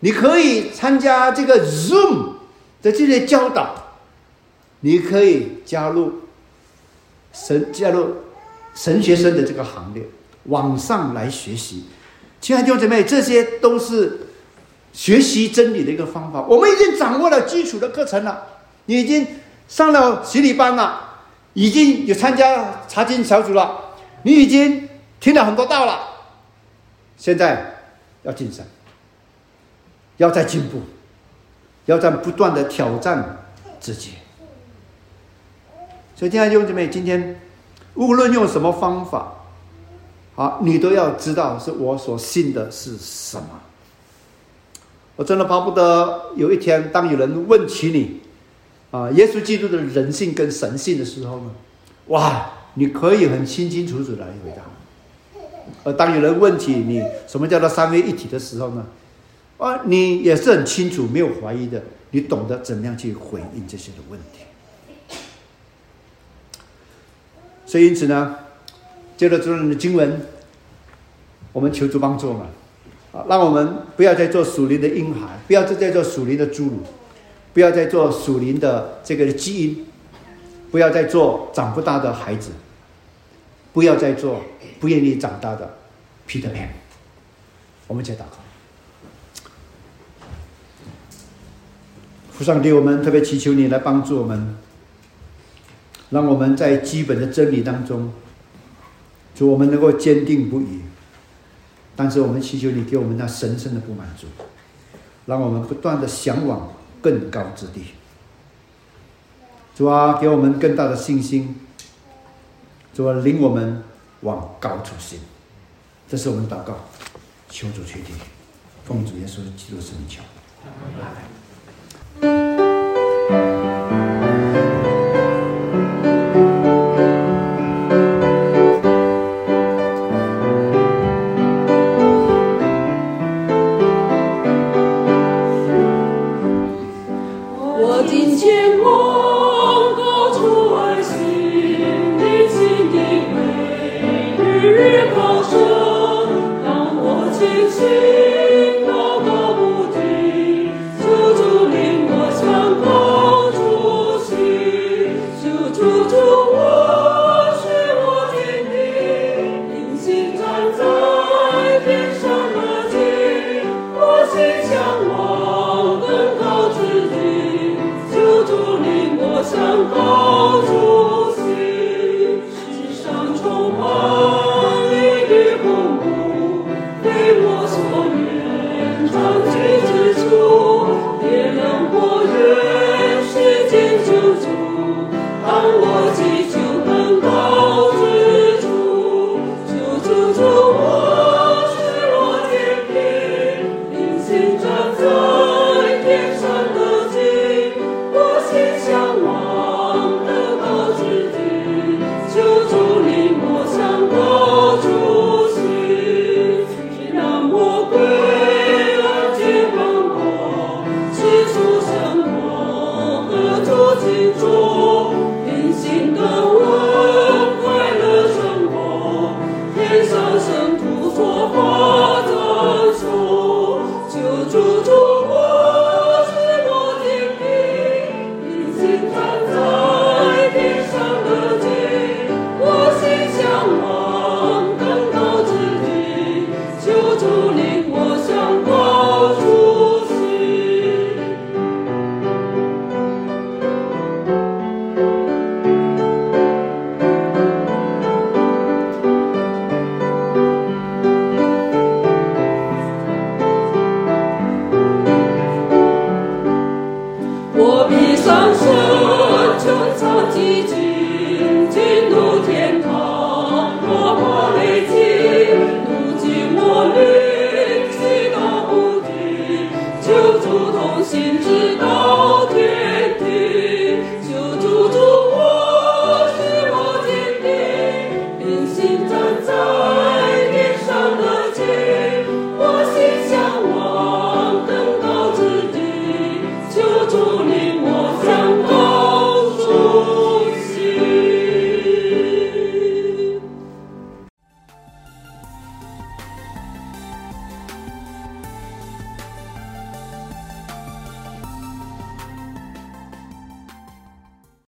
你可以参加这个 Zoom 的这些教导，你可以加入神加入神学生的这个行列，网上来学习。亲爱的弟兄姊妹，这些都是学习真理的一个方法。我们已经掌握了基础的课程了，你已经上了洗礼班了。已经有参加查经小组了，你已经听了很多道了，现在要晋升，要在进步，要在不断的挑战自己。所以，亲爱的弟兄姊妹，今天无论用什么方法，好，你都要知道是我所信的是什么。我真的巴不得有一天，当有人问起你。啊，耶稣基督的人性跟神性的时候呢，哇，你可以很清清楚楚来回答。而当有人问起你什么叫做三位一体的时候呢，啊，你也是很清楚，没有怀疑的，你懂得怎么样去回应这些的问题。所以因此呢，接着主任的经文，我们求主帮助嘛，啊，让我们不要再做属灵的婴孩，不要再再做属灵的侏儒。不要再做属灵的这个基因，不要再做长不大的孩子，不要再做不愿意长大的 Peter Pan。我们再祷告，父上帝，我们特别祈求你来帮助我们，让我们在基本的真理当中，主我们能够坚定不移。但是我们祈求你给我们那神圣的不满足，让我们不断的向往。更高之地，主啊，给我们更大的信心，主啊，领我们往高处行。这是我们祷告，求主垂听，奉主耶稣基督圣名求。